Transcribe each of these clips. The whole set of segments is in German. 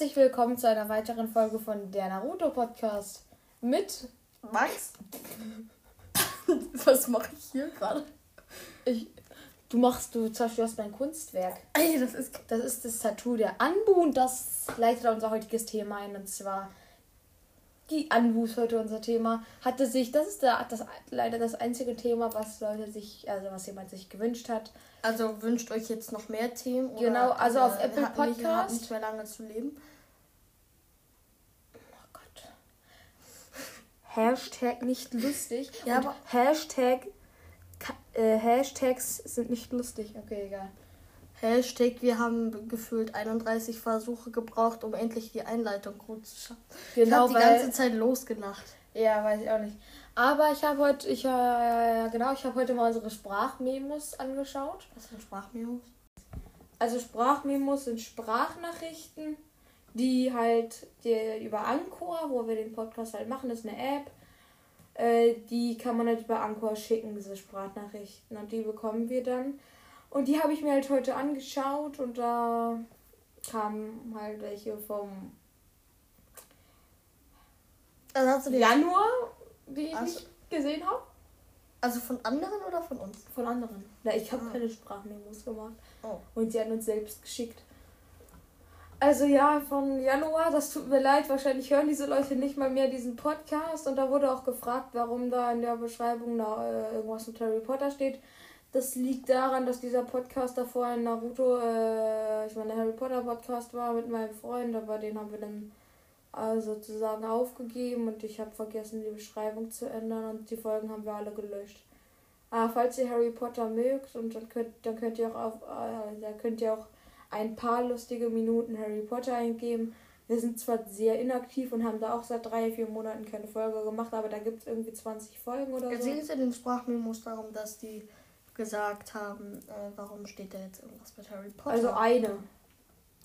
Herzlich willkommen zu einer weiteren Folge von der Naruto Podcast mit Max. Was mache ich hier gerade? Ich, du machst, du zerstörst mein Kunstwerk. Ey, das ist. Das ist das Tattoo der Anbu und das leitet unser heutiges Thema ein und zwar die Anbu ist heute unser Thema. Hatte sich, das ist der, das, leider das einzige Thema, was Leute sich, also was jemand sich gewünscht hat. Also wünscht euch jetzt noch mehr Themen? Genau, also auf Apple Podcast. Nicht mehr lange zu leben. Oh Gott. Hashtag nicht lustig. Ja, aber- Hashtag äh, Hashtags sind nicht lustig. Okay, egal. Hashtag, wir haben gefühlt 31 Versuche gebraucht, um endlich die Einleitung gut zu schaffen. ich Genau, habe die ganze Zeit losgelacht. Ja, weiß ich auch nicht. Aber ich habe heute, ich äh, genau, ich habe heute mal unsere Sprachmemos angeschaut. Was für Sprachmemos? Also Sprachmemos sind Sprachnachrichten, die halt die, über Anchor, wo wir den Podcast halt machen, das ist eine App. Äh, die kann man halt über Anchor schicken, diese Sprachnachrichten. Und die bekommen wir dann. Und die habe ich mir halt heute angeschaut und da kamen halt welche vom Also Januar, die ich Ach so. nicht gesehen habe. Also von anderen oder von uns? Von anderen. Na, ich habe Ah. keine Sprachmemos gemacht. Oh. Und sie hat uns selbst geschickt. Also ja, von Januar, das tut mir leid, wahrscheinlich hören diese Leute nicht mal mehr diesen Podcast. Und da wurde auch gefragt, warum da in der Beschreibung da, äh, irgendwas mit Harry Potter steht. Das liegt daran, dass dieser Podcast davor ein Naruto, äh, ich meine, Harry Potter Podcast war mit meinem Freund, aber den haben wir dann äh, sozusagen aufgegeben und ich habe vergessen, die Beschreibung zu ändern und die Folgen haben wir alle gelöscht. Aber falls ihr Harry Potter mögt und dann könnt, dann könnt ihr auch auf, äh, da könnt ihr auch ein paar lustige Minuten Harry Potter eingeben. Wir sind zwar sehr inaktiv und haben da auch seit drei, vier Monaten keine Folge gemacht, aber da gibt es irgendwie 20 Folgen oder Es so. geht in den Sprachmemos darum, dass die gesagt haben, äh, warum steht da jetzt irgendwas mit Harry Potter? Also eine.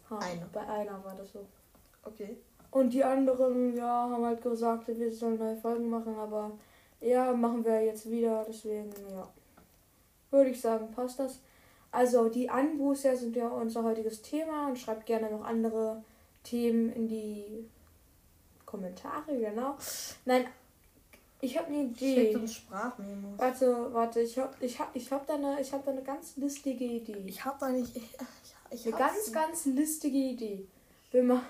Ha, Eine. Bei einer war das so. Okay. Und die anderen, ja, haben halt gesagt, wir sollen neue Folgen machen, aber ja, machen wir jetzt wieder, deswegen, ja. Würde ich sagen, passt das. Also, die ja sind ja unser heutiges Thema und schreibt gerne noch andere Themen in die Kommentare, genau. Nein, ich habe eine Idee. Schickt uns Sprachmemos. Warte, warte, ich hab, ich hab, ich hab da eine, ich hab da eine ganz listige Idee. Ich hab da nicht. Ich, ich, ich Eine ganz, ganz listige Idee. Wir mach,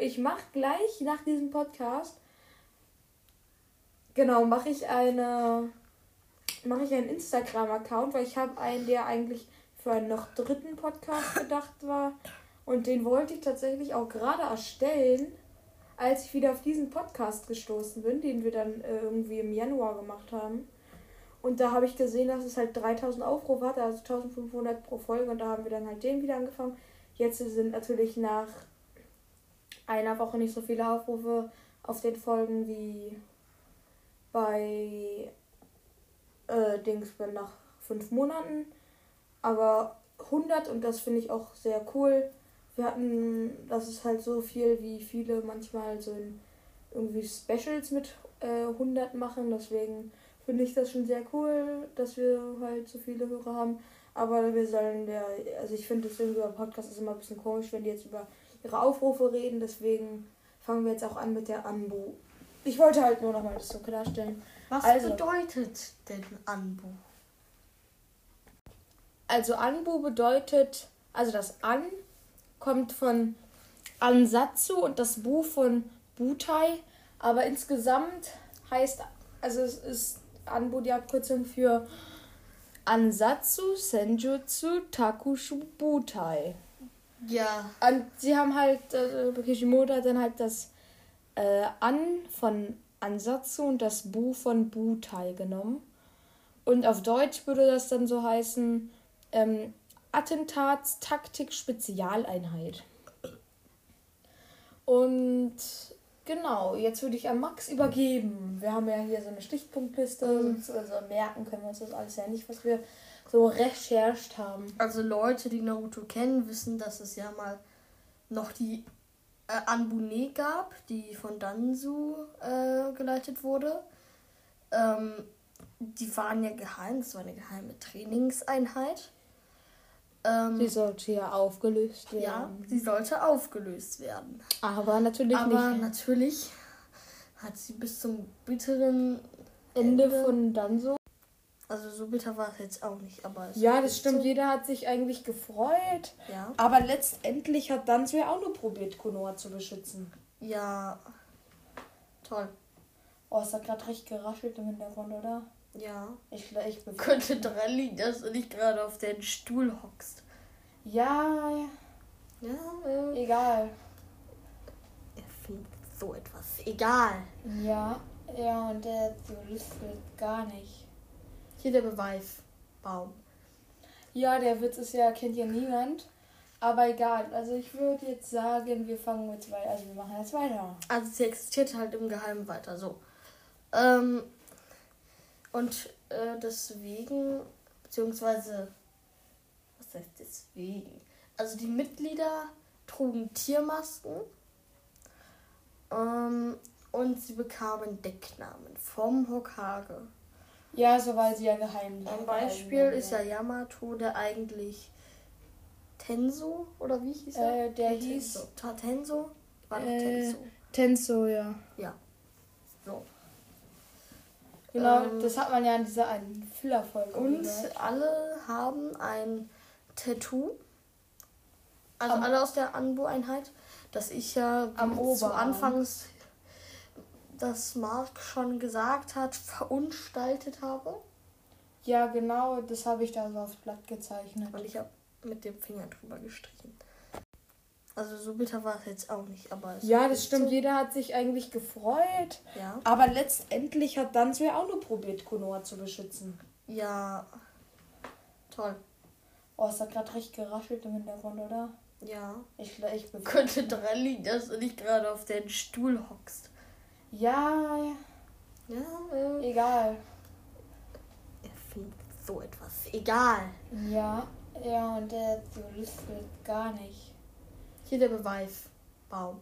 ich mache gleich nach diesem Podcast, genau, mache ich eine, mache ich einen Instagram-Account, weil ich habe einen, der eigentlich für einen noch dritten Podcast gedacht war. Und den wollte ich tatsächlich auch gerade erstellen, als ich wieder auf diesen Podcast gestoßen bin, den wir dann äh, irgendwie im Januar gemacht haben. Und da habe ich gesehen, dass es halt 3000 Aufrufe hatte, also 1500 pro Folge. Und da haben wir dann halt den wieder angefangen. Jetzt sind natürlich nach einer Woche nicht so viele Aufrufe auf den Folgen wie bei äh, Dingsbell nach fünf Monaten. Aber 100 und das finde ich auch sehr cool. Wir hatten, das ist halt so viel, wie viele manchmal so in irgendwie Specials mit äh, 100 machen. Deswegen finde ich das schon sehr cool, dass wir halt so viele Hörer haben. Aber wir sollen der, also ich finde irgendwie beim Podcast ist immer ein bisschen komisch, wenn die jetzt über ihre Aufrufe reden. Deswegen fangen wir jetzt auch an mit der Anbu. Ich wollte halt nur noch mal das so klarstellen. Was Also- bedeutet denn Anbu? Also Anbu bedeutet, also das An kommt von Ansatzu und das Bu von Butai. Aber insgesamt heißt, also es ist Anbu die Abkürzung für Ansatzu, Senjutsu, Takushu, Butai. Ja. Und sie haben halt, äh, Kishimoto hat dann halt das äh, An von Ansatzu und das Bu von Butai genommen. Und auf Deutsch würde das dann so heißen, ähm, Attentatstaktik-Spezialeinheit. Und genau, jetzt würde ich an Max übergeben. Wir haben ja hier so eine Stichpunktliste, Mhm. also merken können wir uns das alles ja nicht, was wir so recherchiert haben. Also Leute, die Naruto kennen, wissen, dass es ja mal noch die äh, Anbune gab, die von Danzu äh, geleitet wurde. Ähm, die waren ja geheim, das war eine geheime Trainingseinheit. Ähm, Sie sollte ja aufgelöst werden. ja, sie sollte aufgelöst werden. Aber natürlich Aber nicht. natürlich hat sie bis zum bitteren Ende Ende- von dann so. Also so bitter war es jetzt auch nicht, aber es Ja, das stimmt. So, Jeder hat sich eigentlich gefreut. ja. Aber letztendlich hat ja auch nur probiert, Konoha zu beschützen. Ja. Toll. Oh, es hat gerade recht geraschelt im Hintergrund, oder? Ja. Ich, ich. Könnte daran liegen, dass du nicht gerade auf den Stuhl hockst. Ja, Ja, äh, egal. er findet so etwas. Egal. Ja, ja, und der Solist wird gar nicht. Hier der Beweisbaum. Ja, der Witz ist ja, kennt ja niemand. Aber egal. Also ich würde jetzt sagen, wir fangen mit zwei. Also wir machen jetzt weiter. Also sie existiert halt im Geheimen weiter. So. Ähm, und äh, deswegen, beziehungsweise, was heißt deswegen? Also die Mitglieder trugen Tiermasken ähm, und sie bekamen Decknamen vom Hokage. Ja, so weil sie ja geheim Ein Beispiel ist ja Yamato, der eigentlich Tenso oder wie hieß er? Äh, der Tenso. hieß- Tatenso? War doch Äh, Tenso. Tenso, ja. So. Genau, Ähm, das hat man ja in dieser einen Filler-Folge Und gehört. alle haben ein Tattoo. Also Am- alle aus der Anbu-Einheit, das ich ja Am zu Oberarm. Anfangs, das Mark schon gesagt hat, verunstaltet habe. Ja, genau, das habe ich da so aufs Blatt gezeichnet. Und ich habe mit dem Finger drüber gestrichen. Also so bitter war es jetzt auch nicht, aber es Ja, das stimmt. So, Jeder hat sich eigentlich gefreut. ja. Aber letztendlich hat ja auch nur probiert, Konoha zu beschützen. Ja. Toll. Oh, es hat gerade recht geraschelt im Hintergrund, oder? Ja. Ich, ich. Könnte daran liegen, dass du nicht gerade auf den Stuhl hockst. Ja, Ja, äh, egal. er findet so etwas. Egal. Ja, ja, und der Solist wird gar nicht. Hier der Beweisbaum.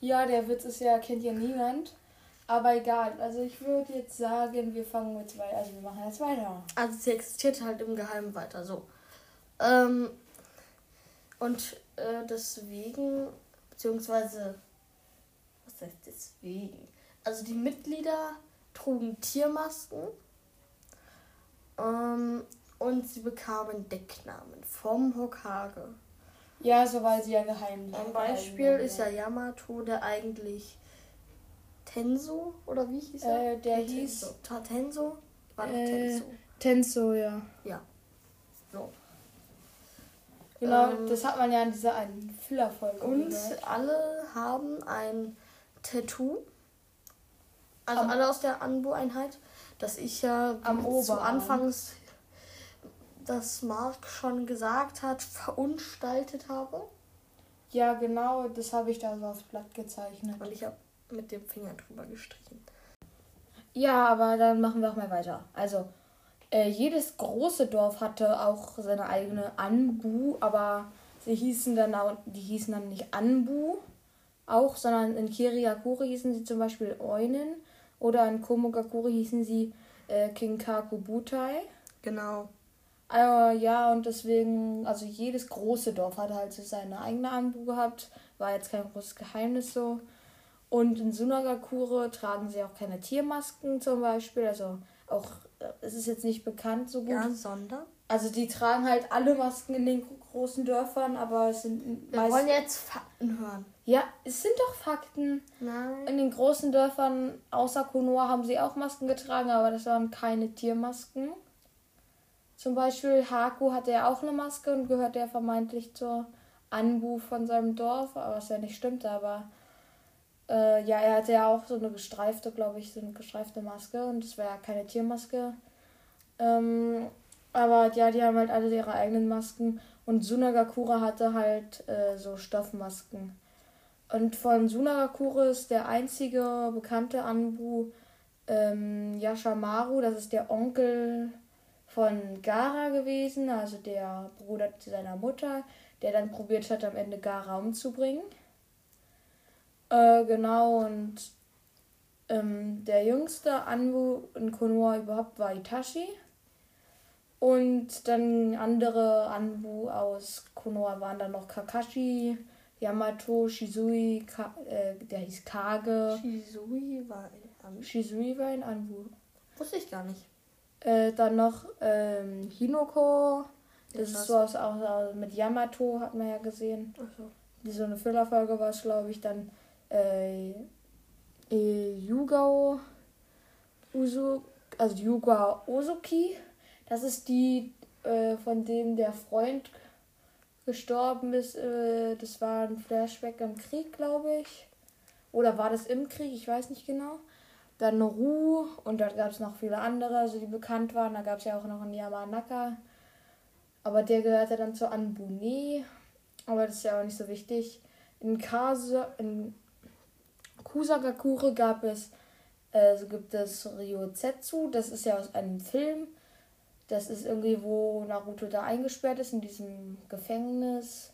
Ja, der Witz ist ja, kennt ja niemand. Aber egal. Also ich würde jetzt sagen, wir fangen mit zwei. Also wir machen jetzt weiter. Also sie existiert halt im Geheimen weiter. So. Ähm, und äh, deswegen, beziehungsweise, heißt deswegen? Also die Mitglieder trugen Tiermasken ähm, und sie bekamen Decknamen vom Hokage. Ja, so weil sie ja geheim Ein Beispiel ist ja Yamato, der eigentlich Tenso oder wie hieß er? Äh, der Tenso. hieß- Tatenso? War doch Äh, Tenso. Tenso, ja. So. Genau, Ähm, das hat man ja in dieser einen Filler-Folge Und alle haben ein Tattoo. Also Am- alle aus der Anbu-Einheit, das ich ja Am zu. Anfangs, das Mark schon gesagt hat, verunstaltet habe. Ja, genau, das habe ich da so aufs Blatt gezeichnet. Und ich habe mit dem Finger drüber gestrichen. Ja, aber dann machen wir auch mal weiter. Also, äh, jedes große Dorf hatte auch seine eigene Anbu, aber sie hießen dann auch, die hießen dann nicht Anbu auch, sondern in Kiriakuri hießen sie zum Beispiel Eunen oder in Komogakuri hießen sie äh, Kinkaku Butai. Genau. Äh, ja, und deswegen, also jedes große Dorf hatte halt so seine eigene Anbu gehabt. War jetzt kein großes Geheimnis so. Und in Sunagakure tragen sie auch keine Tiermasken zum Beispiel. Also auch, äh, es ist jetzt nicht bekannt so gut. Ja, sondern? Also die tragen halt alle Masken in den großen Dörfern, aber es sind Wir wollen jetzt Fakten hören. Ja, es sind doch Fakten. Nein. In den großen Dörfern außer Konoha haben sie auch Masken getragen, aber das waren keine Tiermasken. Zum Beispiel Haku hatte ja auch eine Maske und gehört ja vermeintlich zur Anbu von seinem Dorf, aber was ja nicht stimmt, aber äh, ja, er hatte ja auch so eine gestreifte, glaube ich, so eine gestreifte Maske und das war ja keine Tiermaske. Ähm, aber ja, die haben halt alle ihre eigenen Masken und Sunagakure hatte halt äh, so Stoffmasken. Und von Sunagakure ist der einzige bekannte Anbu ähm, Yashamaru, das ist der Onkel von Gara gewesen, also der Bruder seiner Mutter, der dann probiert hat, am Ende Gara umzubringen. Äh, genau, und ähm, der jüngste Anbu in Konoha überhaupt war Itachi. Und dann andere Anbu aus Konoha waren dann noch Kakashi, Yamato, Shizui, Ka äh, der hieß Kage. Shizui war in Anbu. Shizui war in Anbu. Wusste ich gar nicht. Äh, dann noch ähm, Hinoko. Das ist so aus, aus, aus, mit Yamato, hat man ja gesehen. Achso. Die so eine Füllerfolge war es, glaube ich. Dann äh, äh, Yugao Uso, also Yuga Ozuki. Das ist die, äh, von dem der Freund gestorben ist. Äh, das war ein Flashback im Krieg, glaube ich. Oder war das im Krieg? Ich weiß nicht genau. Dann Ru und dort gab es noch viele andere, also die bekannt waren. Da gab es ja auch noch einen Yamanaka. Aber der gehörte dann zu Anbune. Aber das ist ja auch nicht so wichtig. In Kase, in Kusagakure gab es, äh, gibt es Ryozetsu. Das ist ja aus einem Film. Das ist irgendwie, wo Naruto da eingesperrt ist in diesem Gefängnis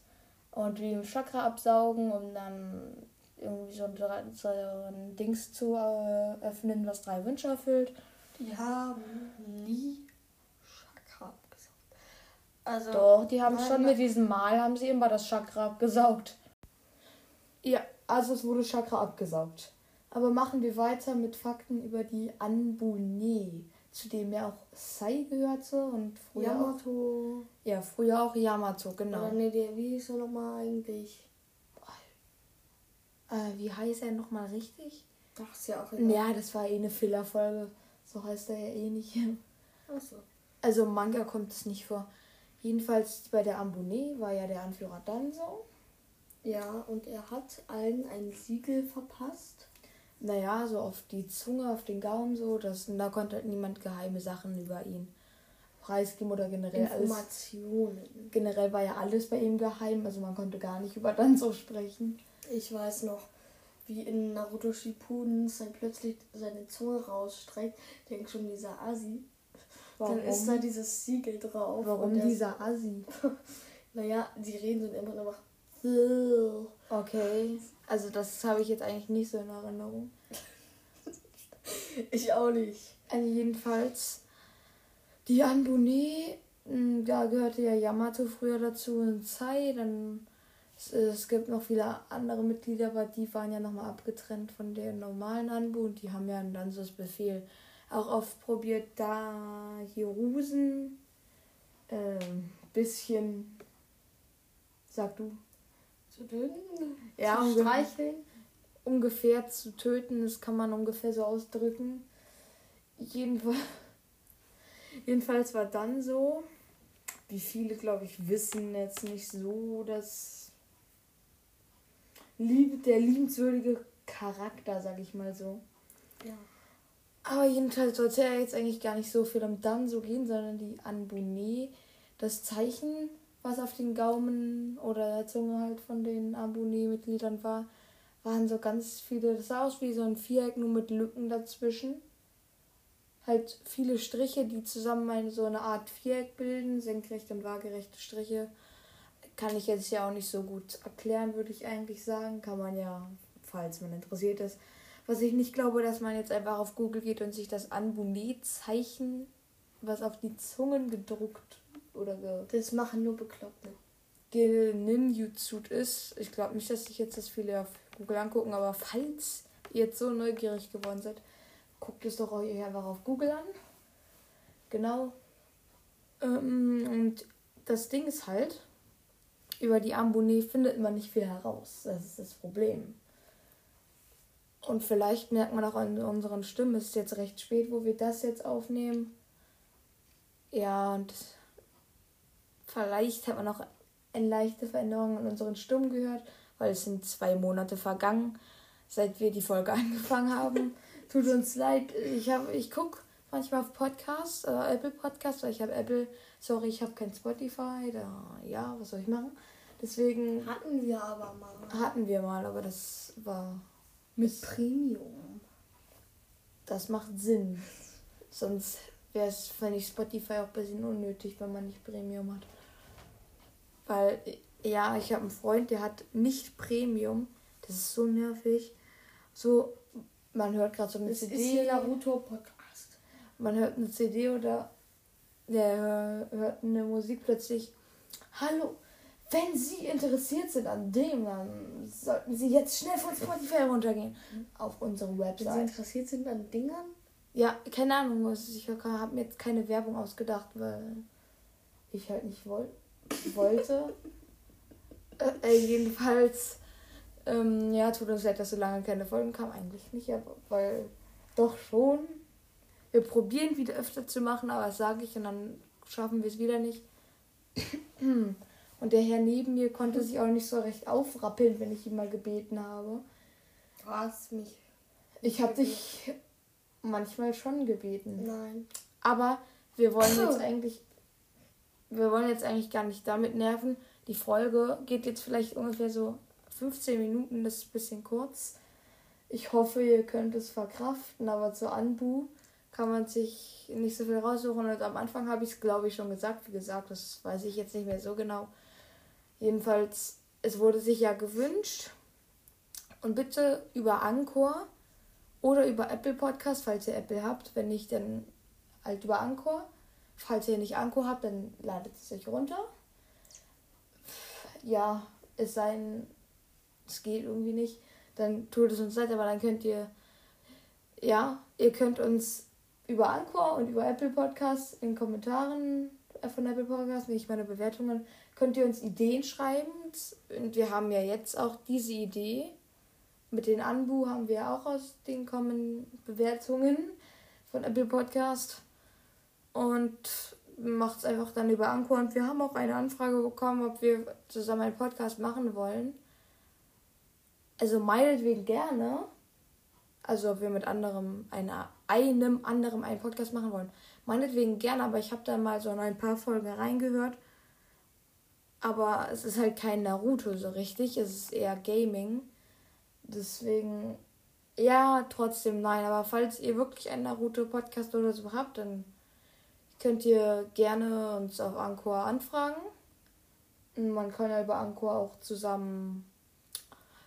und wie im Chakra absaugen, um dann irgendwie so ein, so ein Dings zu äh, öffnen, was drei Wünsche erfüllt. Die haben nie Chakra abgesaugt. Also, Doch, die haben nein, schon mit diesem Mal haben sie immer das Chakra abgesaugt. Ja, also es wurde Chakra abgesaugt. Aber machen wir weiter mit Fakten über die Anbune, zu dem ja auch Sai gehörte und früher auch, Yamato. ja, früher auch Yamato, genau. Oder nee, der, wie hieß er nochmal eigentlich? Äh, wie heißt er nochmal richtig? Ach, ist ja auch Ja, das war eh eine Fillerfolge. So heißt er ja eh nicht. Achso. Also im Manga kommt es nicht vor. Jedenfalls bei der Ambune war ja der Anführer Danzo. Ja, und er hat allen ein Siegel verpasst. Naja, so auf die Zunge, auf den Gaumen so. Das, da konnte halt niemand geheime Sachen über ihn preisgeben oder generell alles. Informationen. Generell war ja alles bei ihm geheim, also man konnte gar nicht über Danzo sprechen. Ich weiß noch, wie in Naruto Shippuden sein plötzlich seine Zunge rausstreckt. Denkt schon dieser Asi. Dann ist da dieses Siegel drauf. Warum dieser Assi? Naja, die reden so immer noch. Okay, also das habe ich jetzt eigentlich nicht so in Erinnerung. Ich auch nicht. Also jedenfalls, die Anbune, mh, da gehörte ja Yamato früher dazu und Sai, dann es, gibt noch viele andere Mitglieder, aber die waren ja nochmal abgetrennt von der normalen Anbu und die haben ja dann so das Befehl auch oft probiert, da Hirusen ähm, bisschen, sag du, Zu dünn? Ja, zu ungefähr. streicheln? ungefähr zu töten, das kann man ungefähr so ausdrücken. Jedenfalls, jedenfalls war dann so, wie viele, glaube ich, wissen jetzt nicht so, dass lieb, der liebenswürdige Charakter, sag ich mal so. Ja. Aber jedenfalls sollte ja jetzt eigentlich gar nicht so viel um Danzo gehen, sondern die Anbune, das Zeichen, was auf den Gaumen oder der Zunge halt von den Anbune-Mitgliedern war, waren so ganz viele, das sah aus wie so ein Viereck, nur mit Lücken dazwischen. Halt viele Striche, die zusammen eine, so eine Art Viereck bilden, senkrechte und waagerechte Striche. Kann ich jetzt ja auch nicht so gut erklären, würde ich eigentlich sagen. Kann man ja, falls man interessiert ist. Was ich nicht glaube, dass man jetzt einfach auf Google geht und sich das Anbune-Zeichen, was auf die Zungen gedruckt oder ge Das machen nur Bekloppte. geninjutsuit ist. Ich glaube nicht, dass sich jetzt das viele auf Google angucken, aber falls ihr jetzt so neugierig geworden seid, guckt es doch euch einfach auf Google an. Genau. Ähm, und das Ding ist halt, über die Ambone findet man nicht viel heraus. Das ist das Problem. Und vielleicht merkt man auch an unseren Stimmen, es ist jetzt recht spät, wo wir das jetzt aufnehmen. Ja, und vielleicht hat man auch eine leichte Veränderung in unseren Stimmen gehört, weil es sind zwei Monate vergangen, seit wir die Folge angefangen haben. Tut uns leid, ich ich gucke manchmal auf Podcasts, äh, Apple Podcasts, weil ich habe Apple, sorry, ich habe kein Spotify, da, ja, was soll ich machen? Deswegen Hatten wir aber mal. hatten wir mal, aber das war, Mit Premium. das macht Sinn. Sonst wäre es, finde ich, Spotify auch ein bisschen unnötig, wenn man nicht Premium hat. Weil, ja, ich habe einen Freund, der hat nicht Premium. Das ist so nervig. So, man hört gerade so eine Das ist CD. hier Naruto Podcast. Man hört eine CD oder der hört eine Musik plötzlich. Hallo, wenn Sie interessiert sind an dem, dann sollten Sie jetzt schnell von Spotify runtergehen. Auf unsere Website. Wenn Sie interessiert sind an Dingern? Ja, keine Ahnung. Ich habe mir jetzt keine Werbung ausgedacht, weil ich halt nicht woll wollte. äh, jedenfalls, ähm, ja, tut uns leid, dass so lange keine Folgen kamen. Eigentlich nicht, aber weil doch schon. Wir probieren wieder öfter zu machen, aber das sage ich und dann schaffen wir es wieder nicht. Und der Herr neben mir konnte sich auch nicht so recht aufrappeln, wenn ich ihn mal gebeten habe. Du hast mich. Ich habe dich manchmal schon gebeten. Nein. Aber wir wollen jetzt eigentlich. Wir wollen jetzt eigentlich gar nicht damit nerven. Die Folge geht jetzt vielleicht ungefähr so 15 Minuten, das ist ein bisschen kurz. Ich hoffe, ihr könnt es verkraften, aber zu Anbu kann man sich nicht so viel raussuchen. Und am Anfang habe ich es, glaube ich, schon gesagt. Wie gesagt, das weiß ich jetzt nicht mehr so genau. Jedenfalls, es wurde sich ja gewünscht. Und bitte über Anchor oder über Apple Podcast, falls ihr Apple habt. Wenn nicht, dann halt über Anchor. Falls ihr nicht Anchor habt, dann ladet es euch runter. Ja, es sei es geht irgendwie nicht, dann tut es uns leid, aber dann könnt ihr, ja, ihr könnt uns über Anchor und über Apple Podcasts in Kommentaren von Apple Podcasts, nicht meine Bewertungen, könnt ihr uns Ideen schreiben. Und wir haben ja jetzt auch diese Idee. Mit den Anbu haben wir auch aus den kommenden Bewertungen von Apple Podcast. Und macht es einfach dann über Anchor. Und wir haben auch eine Anfrage bekommen, ob wir zusammen einen Podcast machen wollen. Also meinetwegen gerne. Also ob wir mit anderem einer, einem anderen einen Podcast machen wollen. Meinetwegen gerne, aber ich habe da mal so in ein paar Folgen reingehört. Aber es ist halt kein Naruto so richtig. Es ist eher Gaming. Deswegen, ja, trotzdem nein. Aber falls ihr wirklich einen Naruto-Podcast oder so habt, dann könnt ihr gerne uns auf Anchor anfragen. Man kann ja über Anchor auch zusammen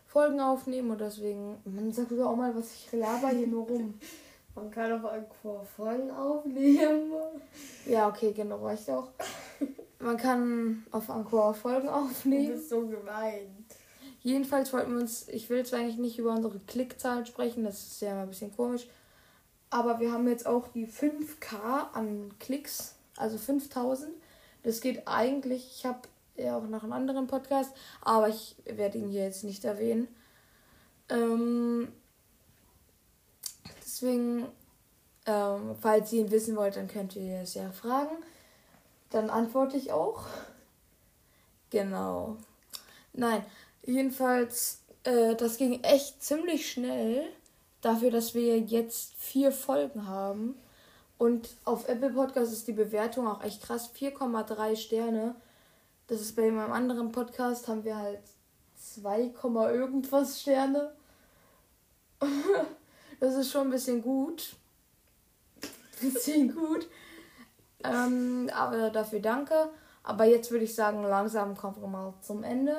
Folgen aufnehmen und deswegen, man sagt auch mal, was ich laber hier nur rum. Man kann auf Anchor Folgen aufnehmen. Ja, okay, genau, reicht auch. Man kann auf Anchor Folgen aufnehmen. Du bist so gemein. Jedenfalls wollten wir uns, ich will jetzt eigentlich nicht über unsere Klickzahlen sprechen, das ist ja mal ein bisschen komisch. Aber wir haben jetzt auch die 5K an Klicks, also 5000. Das geht eigentlich, ich habe ja auch noch einen anderen Podcast, aber ich werde ihn hier jetzt nicht erwähnen. Ähm, deswegen, ähm, falls ihr ihn wissen wollt, dann könnt ihr es ja fragen. Dann antworte ich auch. Genau. Nein, jedenfalls, äh, das ging echt ziemlich schnell. Dafür, dass wir jetzt vier Folgen haben. Und auf Apple Podcast ist die Bewertung auch echt krass. 4,3 Sterne. Das ist bei meinem anderen Podcast, haben wir halt 2, irgendwas Sterne. das ist schon ein bisschen gut. Bisschen gut. Ähm, aber dafür danke. Aber jetzt würde ich sagen, langsam kommen wir mal zum Ende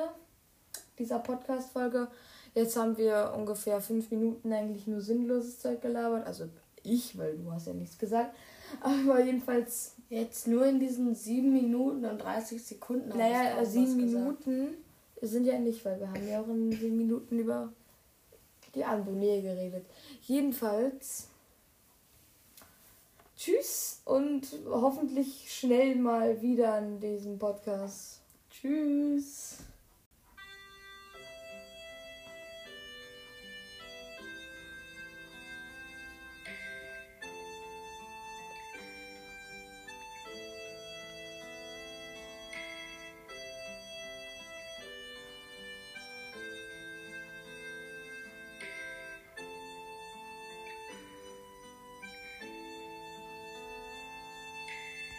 dieser Podcast-Folge. Jetzt haben wir ungefähr fünf Minuten eigentlich nur sinnloses Zeug gelabert. Also ich, weil du hast ja nichts gesagt. Aber jedenfalls. Jetzt nur in diesen sieben Minuten und 30 Sekunden. Naja, sieben Minuten sind ja nicht, weil wir haben ja auch in sieben Minuten über die Anbonee geredet. Jedenfalls. Tschüss und hoffentlich schnell mal wieder in diesem Podcast. Tschüss.